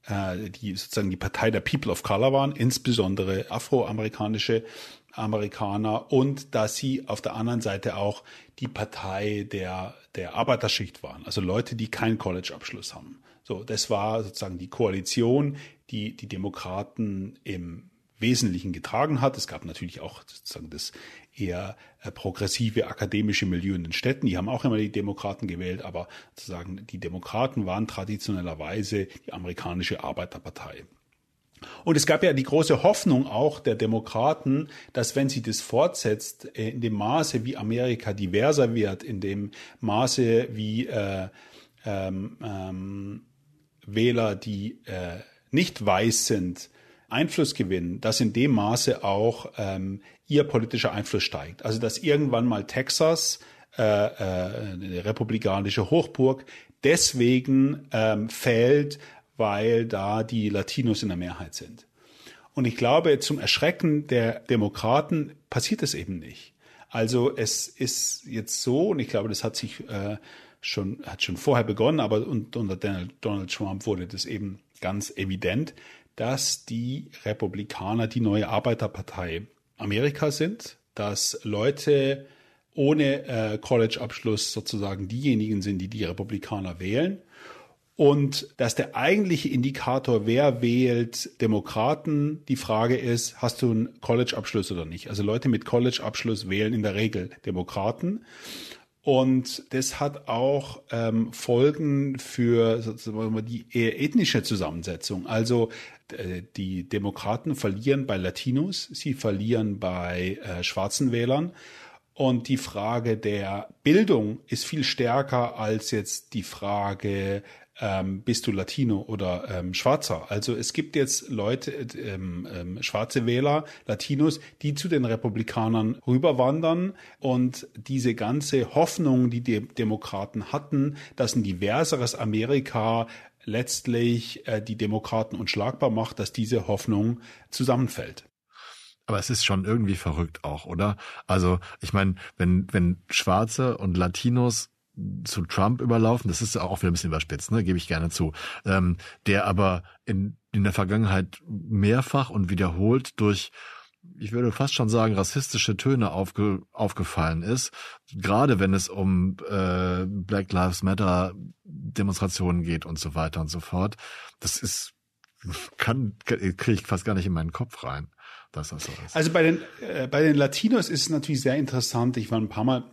äh, die sozusagen die Partei der People of Color waren, insbesondere afroamerikanische Amerikaner und dass sie auf der anderen Seite auch die Partei der, der Arbeiterschicht waren, also Leute, die keinen College-Abschluss haben. So, das war sozusagen die Koalition, die die Demokraten im Wesentlichen getragen hat. Es gab natürlich auch sozusagen das eher äh, progressive akademische Milieu in den Städten. Die haben auch immer die Demokraten gewählt, aber sozusagen die Demokraten waren traditionellerweise die amerikanische Arbeiterpartei. Und es gab ja die große Hoffnung auch der Demokraten, dass wenn sie das fortsetzt, äh, in dem Maße, wie Amerika diverser wird, in dem Maße, wie äh, ähm, ähm, Wähler, die äh, nicht weiß sind, Einfluss gewinnen, dass in dem Maße auch ähm, ihr politischer Einfluss steigt. Also dass irgendwann mal Texas, äh, äh, eine republikanische Hochburg, deswegen ähm, fällt, weil da die Latinos in der Mehrheit sind. Und ich glaube, zum Erschrecken der Demokraten passiert es eben nicht. Also es ist jetzt so, und ich glaube, das hat sich äh, schon, hat schon vorher begonnen, aber unter Donald Trump wurde das eben ganz evident, dass die Republikaner die neue Arbeiterpartei Amerika sind, dass Leute ohne äh, College-Abschluss sozusagen diejenigen sind, die die Republikaner wählen und dass der eigentliche Indikator, wer wählt Demokraten, die Frage ist, hast du einen College-Abschluss oder nicht? Also Leute mit College-Abschluss wählen in der Regel Demokraten. Und das hat auch ähm, Folgen für sozusagen die eher ethnische Zusammensetzung. Also die Demokraten verlieren bei Latinos, sie verlieren bei äh, schwarzen Wählern. Und die Frage der Bildung ist viel stärker als jetzt die Frage ähm, bist du Latino oder ähm, Schwarzer. Also es gibt jetzt Leute, ähm, ähm, schwarze Wähler, Latinos, die zu den Republikanern rüberwandern und diese ganze Hoffnung, die die Demokraten hatten, dass ein diverseres Amerika letztlich äh, die Demokraten unschlagbar macht, dass diese Hoffnung zusammenfällt. Aber es ist schon irgendwie verrückt auch, oder? Also ich meine, wenn wenn Schwarze und Latinos zu Trump überlaufen. Das ist auch wieder ein bisschen überspitzt, ne? gebe ich gerne zu. Ähm, der aber in, in der Vergangenheit mehrfach und wiederholt durch ich würde fast schon sagen, rassistische Töne aufge, aufgefallen ist, gerade wenn es um äh, Black Lives Matter Demonstrationen geht und so weiter und so fort. Das ist, kann, kriege ich fast gar nicht in meinen Kopf rein, dass das so ist. Also bei den, äh, bei den Latinos ist es natürlich sehr interessant. Ich war ein paar Mal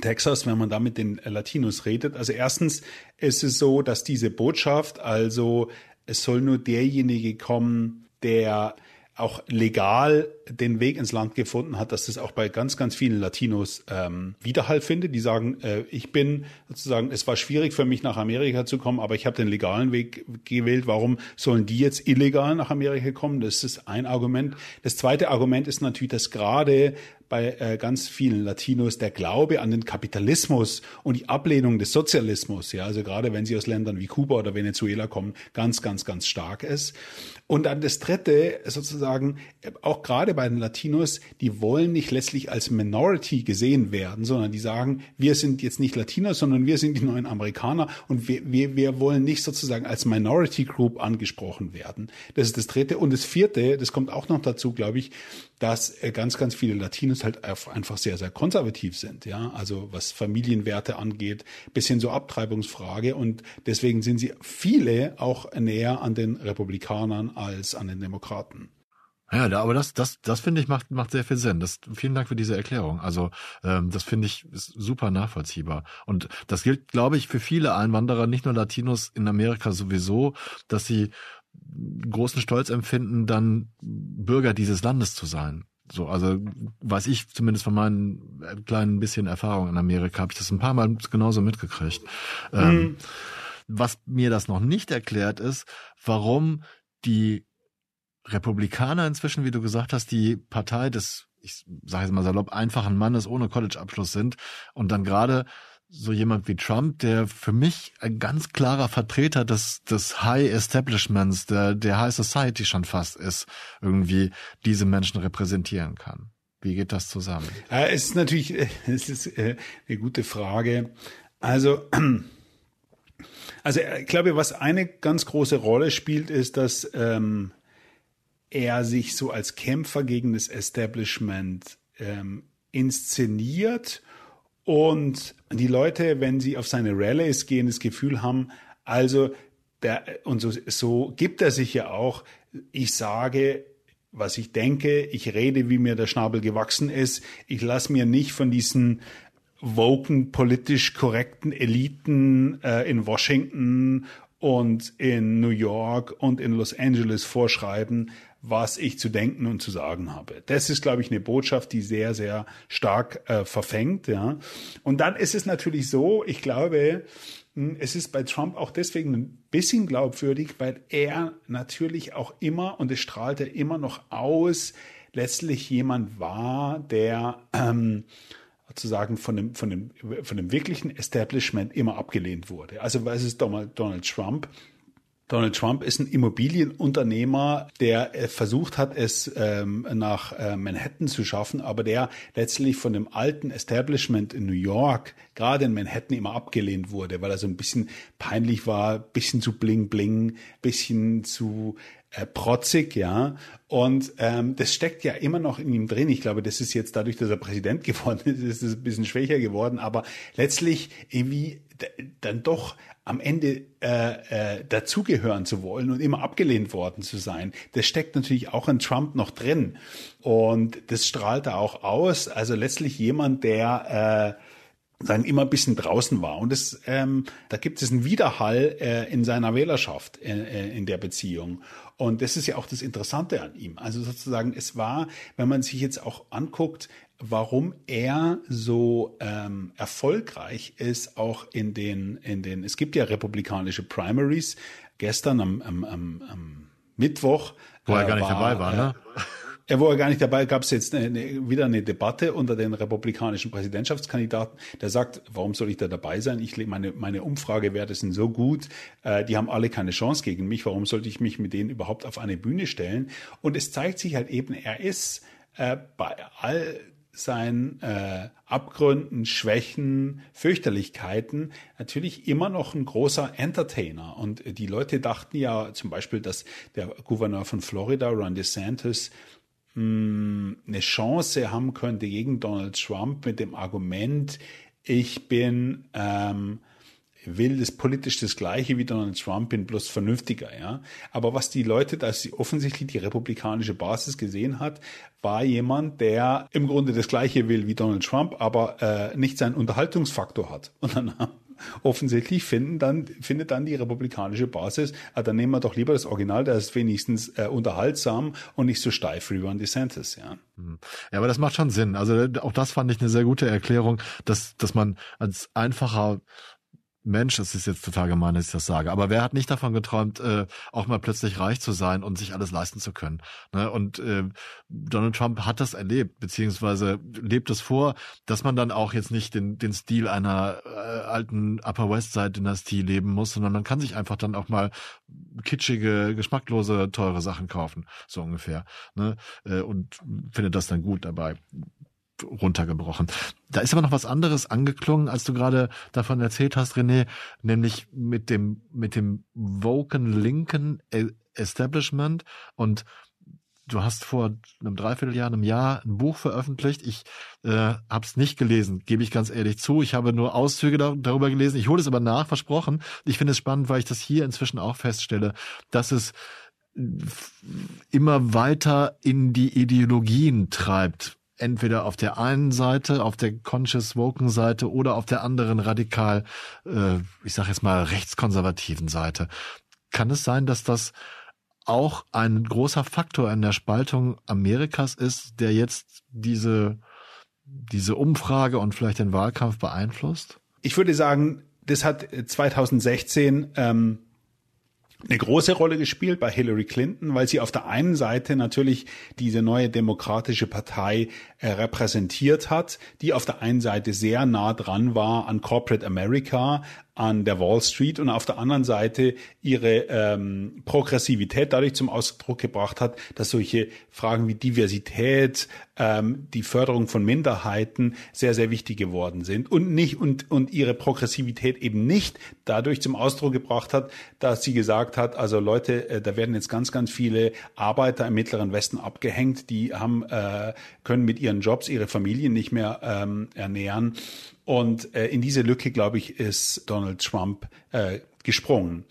Texas, wenn man da mit den Latinos redet. Also erstens ist es so, dass diese Botschaft, also es soll nur derjenige kommen, der auch legal den Weg ins Land gefunden hat, dass das auch bei ganz, ganz vielen Latinos ähm, Widerhall findet. Die sagen, äh, ich bin sozusagen, es war schwierig für mich nach Amerika zu kommen, aber ich habe den legalen Weg gewählt. Warum sollen die jetzt illegal nach Amerika kommen? Das ist ein Argument. Das zweite Argument ist natürlich, dass gerade bei äh, ganz vielen Latinos der Glaube an den Kapitalismus und die Ablehnung des Sozialismus, ja, also gerade wenn sie aus Ländern wie Kuba oder Venezuela kommen, ganz, ganz, ganz stark ist. Und dann das Dritte, sozusagen, auch gerade bei den Latinos, die wollen nicht letztlich als Minority gesehen werden, sondern die sagen, wir sind jetzt nicht Latinos, sondern wir sind die neuen Amerikaner und wir, wir, wir wollen nicht sozusagen als Minority Group angesprochen werden. Das ist das Dritte. Und das Vierte, das kommt auch noch dazu, glaube ich, dass äh, ganz, ganz viele Latinos halt einfach sehr, sehr konservativ sind, ja, also was Familienwerte angeht, bisschen so Abtreibungsfrage und deswegen sind sie viele auch näher an den Republikanern als an den Demokraten. Ja, aber das, das, das finde ich macht, macht sehr viel Sinn. Das, vielen Dank für diese Erklärung. Also ähm, das finde ich super nachvollziehbar. Und das gilt, glaube ich, für viele Einwanderer, nicht nur Latinos in Amerika sowieso, dass sie großen Stolz empfinden, dann Bürger dieses Landes zu sein. So, also weiß ich zumindest von meinen kleinen bisschen Erfahrungen in Amerika, habe ich das ein paar Mal genauso mitgekriegt. Mhm. Ähm, was mir das noch nicht erklärt ist, warum die Republikaner inzwischen, wie du gesagt hast, die Partei des, ich sage jetzt mal salopp, einfachen Mannes ohne College-Abschluss sind und dann gerade so jemand wie Trump, der für mich ein ganz klarer Vertreter des, des High Establishments, der, der High Society schon fast ist, irgendwie diese Menschen repräsentieren kann. Wie geht das zusammen? Es ist natürlich, es ist äh, eine gute Frage. Also, Also ich glaube, was eine ganz große Rolle spielt, ist, dass ähm, er sich so als Kämpfer gegen das Establishment ähm, inszeniert und die Leute, wenn sie auf seine Rallies gehen, das Gefühl haben, also der, und so, so gibt er sich ja auch, ich sage, was ich denke, ich rede, wie mir der Schnabel gewachsen ist, ich lasse mir nicht von diesen woken, politisch korrekten Eliten äh, in Washington und in New York und in Los Angeles vorschreiben, was ich zu denken und zu sagen habe. Das ist, glaube ich, eine Botschaft, die sehr, sehr stark äh, verfängt. Ja. Und dann ist es natürlich so, ich glaube, hm, es ist bei Trump auch deswegen ein bisschen glaubwürdig, weil er natürlich auch immer, und es strahlt er immer noch aus, letztlich jemand war, der ähm, sozusagen von dem, von, dem, von dem wirklichen Establishment immer abgelehnt wurde. Also was ist Donald Trump? Donald Trump ist ein Immobilienunternehmer, der äh, versucht hat, es ähm, nach äh, Manhattan zu schaffen, aber der letztlich von dem alten Establishment in New York, gerade in Manhattan, immer abgelehnt wurde, weil er so ein bisschen peinlich war, bisschen zu bling bling, bisschen zu äh, protzig, ja. Und ähm, das steckt ja immer noch in ihm drin. Ich glaube, das ist jetzt dadurch, dass er Präsident [LAUGHS] geworden ist, ist es ein bisschen schwächer geworden. Aber letztlich irgendwie dann doch am Ende äh, äh, dazugehören zu wollen und immer abgelehnt worden zu sein, das steckt natürlich auch in Trump noch drin. Und das strahlt er auch aus. Also letztlich jemand, der äh, sagen immer ein bisschen draußen war. Und das, ähm, da gibt es einen Widerhall äh, in seiner Wählerschaft in, äh, in der Beziehung. Und das ist ja auch das Interessante an ihm. Also sozusagen, es war, wenn man sich jetzt auch anguckt, warum er so ähm, erfolgreich ist, auch in den, in den, es gibt ja republikanische Primaries. Gestern am, am, am, am Mittwoch. Wo er äh, gar nicht war, dabei war, ne? Äh, wo er gar nicht dabei, gab es jetzt eine, wieder eine Debatte unter den republikanischen Präsidentschaftskandidaten. Der sagt, warum soll ich da dabei sein? Ich meine, meine Umfragewerte sind so gut, äh, die haben alle keine Chance gegen mich. Warum sollte ich mich mit denen überhaupt auf eine Bühne stellen? Und es zeigt sich halt eben, er ist äh, bei all seinen äh, Abgründen, Schwächen, Fürchterlichkeiten natürlich immer noch ein großer Entertainer. Und die Leute dachten ja zum Beispiel, dass der Gouverneur von Florida, Ron DeSantis, mh, eine Chance haben könnte gegen Donald Trump mit dem Argument, ich bin ähm, will das politisch das Gleiche wie Donald Trump, bin bloß vernünftiger, ja. Aber was die Leute, dass sie offensichtlich die republikanische Basis gesehen hat, war jemand, der im Grunde das Gleiche will wie Donald Trump, aber äh, nicht seinen Unterhaltungsfaktor hat. Und dann offensichtlich finden dann, findet dann die republikanische Basis, ah, dann nehmen wir doch lieber das Original, der ist wenigstens äh, unterhaltsam und nicht so steif wie Ron DeSantis, ja. Hm. Ja, aber das macht schon Sinn. Also auch das fand ich eine sehr gute Erklärung, dass, dass man als einfacher Mensch, es ist jetzt total gemein, dass ich das sage, aber wer hat nicht davon geträumt, äh, auch mal plötzlich reich zu sein und sich alles leisten zu können? Ne? Und äh, Donald Trump hat das erlebt, beziehungsweise lebt es vor, dass man dann auch jetzt nicht den, den Stil einer äh, alten Upper West Side Dynastie leben muss, sondern man kann sich einfach dann auch mal kitschige, geschmacklose, teure Sachen kaufen, so ungefähr. Ne? Äh, und findet das dann gut dabei runtergebrochen. Da ist aber noch was anderes angeklungen, als du gerade davon erzählt hast, René, nämlich mit dem, mit dem Woken Linken Establishment und Du hast vor einem Dreivierteljahr, einem Jahr ein Buch veröffentlicht. Ich äh, habe es nicht gelesen, gebe ich ganz ehrlich zu. Ich habe nur Auszüge da, darüber gelesen. Ich hole es aber nach, versprochen. Ich finde es spannend, weil ich das hier inzwischen auch feststelle, dass es immer weiter in die Ideologien treibt, entweder auf der einen Seite, auf der Conscious Woken Seite oder auf der anderen radikal, äh, ich sage jetzt mal rechtskonservativen Seite. Kann es sein, dass das auch ein großer Faktor in der Spaltung Amerikas ist, der jetzt diese, diese Umfrage und vielleicht den Wahlkampf beeinflusst? Ich würde sagen, das hat 2016 ähm, eine große Rolle gespielt bei Hillary Clinton, weil sie auf der einen Seite natürlich diese neue demokratische Partei äh, repräsentiert hat, die auf der einen Seite sehr nah dran war an Corporate America, an der Wall Street und auf der anderen Seite ihre ähm, Progressivität dadurch zum Ausdruck gebracht hat, dass solche Fragen wie Diversität, ähm, die Förderung von Minderheiten sehr, sehr wichtig geworden sind und nicht und, und ihre Progressivität eben nicht dadurch zum Ausdruck gebracht hat, dass sie gesagt hat, also Leute, äh, da werden jetzt ganz, ganz viele Arbeiter im Mittleren Westen abgehängt, die haben, äh, können mit ihren Jobs ihre Familien nicht mehr ähm, ernähren. Und äh, in diese Lücke, glaube ich, ist Donald Trump äh, gesprungen.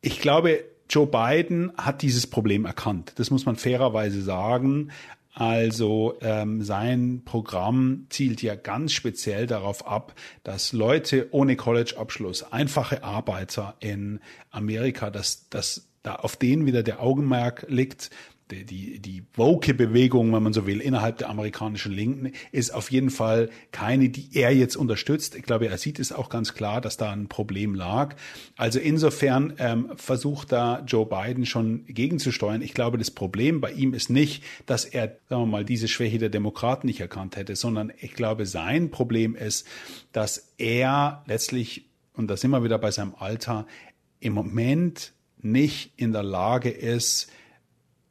Ich glaube, Joe Biden hat dieses Problem erkannt. Das muss man fairerweise sagen. Also ähm, sein Programm zielt ja ganz speziell darauf ab, dass Leute ohne College-Abschluss, einfache Arbeiter in Amerika, dass, dass da auf denen wieder der Augenmerk liegt, die, die, die Woke-Bewegung, wenn man so will, innerhalb der amerikanischen Linken ist auf jeden Fall keine, die er jetzt unterstützt. Ich glaube, er sieht es auch ganz klar, dass da ein Problem lag. Also insofern ähm, versucht da Joe Biden schon gegenzusteuern. Ich glaube, das Problem bei ihm ist nicht, dass er, sagen wir mal, diese Schwäche der Demokraten nicht erkannt hätte, sondern ich glaube, sein Problem ist, dass er letztlich, und da sind wir wieder bei seinem Alter, im Moment nicht in der Lage ist,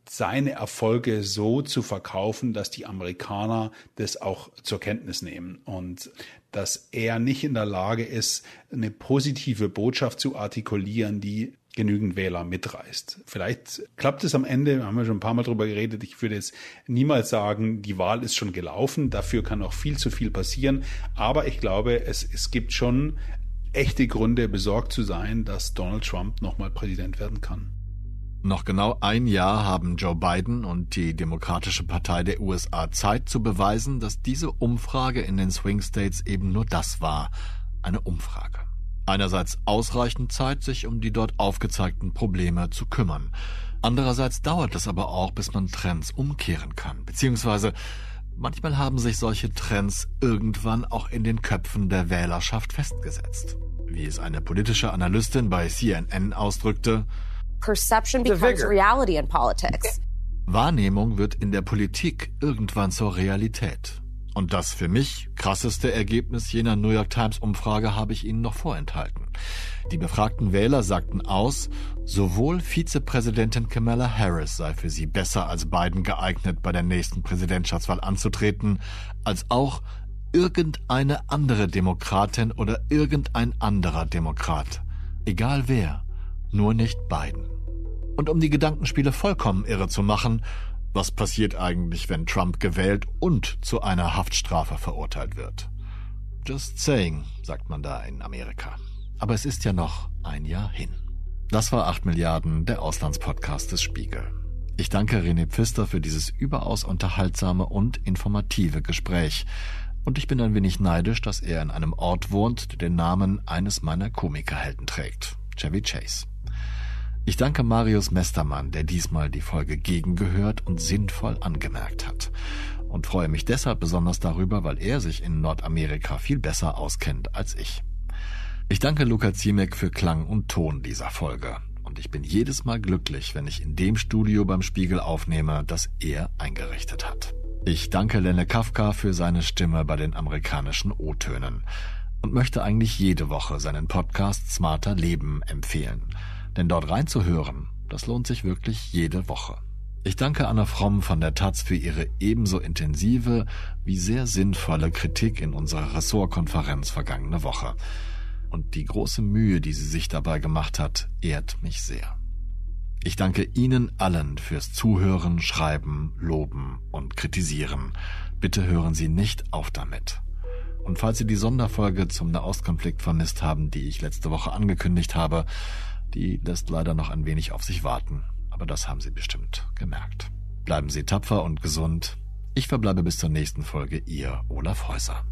seine Erfolge so zu verkaufen, dass die Amerikaner das auch zur Kenntnis nehmen und dass er nicht in der Lage ist, eine positive Botschaft zu artikulieren, die genügend Wähler mitreißt. Vielleicht klappt es am Ende, haben wir schon ein paar Mal drüber geredet. Ich würde jetzt niemals sagen, die Wahl ist schon gelaufen. Dafür kann noch viel zu viel passieren. Aber ich glaube, es, es gibt schon echte Gründe, besorgt zu sein, dass Donald Trump nochmal Präsident werden kann. Noch genau ein Jahr haben Joe Biden und die Demokratische Partei der USA Zeit zu beweisen, dass diese Umfrage in den Swing States eben nur das war, eine Umfrage. Einerseits ausreichend Zeit, sich um die dort aufgezeigten Probleme zu kümmern. Andererseits dauert es aber auch, bis man Trends umkehren kann, beziehungsweise manchmal haben sich solche Trends irgendwann auch in den Köpfen der Wählerschaft festgesetzt. Wie es eine politische Analystin bei CNN ausdrückte, perception becomes reality in politics. Wahrnehmung wird in der Politik irgendwann zur Realität. Und das für mich krasseste Ergebnis jener New York Times Umfrage habe ich Ihnen noch vorenthalten. Die befragten Wähler sagten aus, sowohl Vizepräsidentin Kamala Harris sei für sie besser als Biden geeignet, bei der nächsten Präsidentschaftswahl anzutreten, als auch irgendeine andere Demokratin oder irgendein anderer Demokrat. Egal wer nur nicht Biden. Und um die Gedankenspiele vollkommen irre zu machen, was passiert eigentlich, wenn Trump gewählt und zu einer Haftstrafe verurteilt wird? Just saying, sagt man da in Amerika. Aber es ist ja noch ein Jahr hin. Das war 8 Milliarden, der Auslandspodcast des Spiegel. Ich danke René Pfister für dieses überaus unterhaltsame und informative Gespräch. Und ich bin ein wenig neidisch, dass er in einem Ort wohnt, der den Namen eines meiner Komikerhelden trägt, Chevy Chase. Ich danke Marius Mestermann, der diesmal die Folge gegengehört und sinnvoll angemerkt hat. Und freue mich deshalb besonders darüber, weil er sich in Nordamerika viel besser auskennt als ich. Ich danke Luca Ziemek für Klang und Ton dieser Folge. Und ich bin jedes Mal glücklich, wenn ich in dem Studio beim Spiegel aufnehme, das er eingerichtet hat. Ich danke Lenne Kafka für seine Stimme bei den amerikanischen O-Tönen und möchte eigentlich jede Woche seinen Podcast Smarter Leben empfehlen. Denn dort reinzuhören, das lohnt sich wirklich jede Woche. Ich danke Anna Fromm von der Taz für ihre ebenso intensive wie sehr sinnvolle Kritik in unserer Ressortkonferenz vergangene Woche. Und die große Mühe, die sie sich dabei gemacht hat, ehrt mich sehr. Ich danke Ihnen allen fürs Zuhören, Schreiben, Loben und Kritisieren. Bitte hören Sie nicht auf damit. Und falls Sie die Sonderfolge zum Nahostkonflikt vermisst haben, die ich letzte Woche angekündigt habe, die lässt leider noch ein wenig auf sich warten, aber das haben Sie bestimmt gemerkt. Bleiben Sie tapfer und gesund. Ich verbleibe bis zur nächsten Folge, Ihr Olaf Häuser.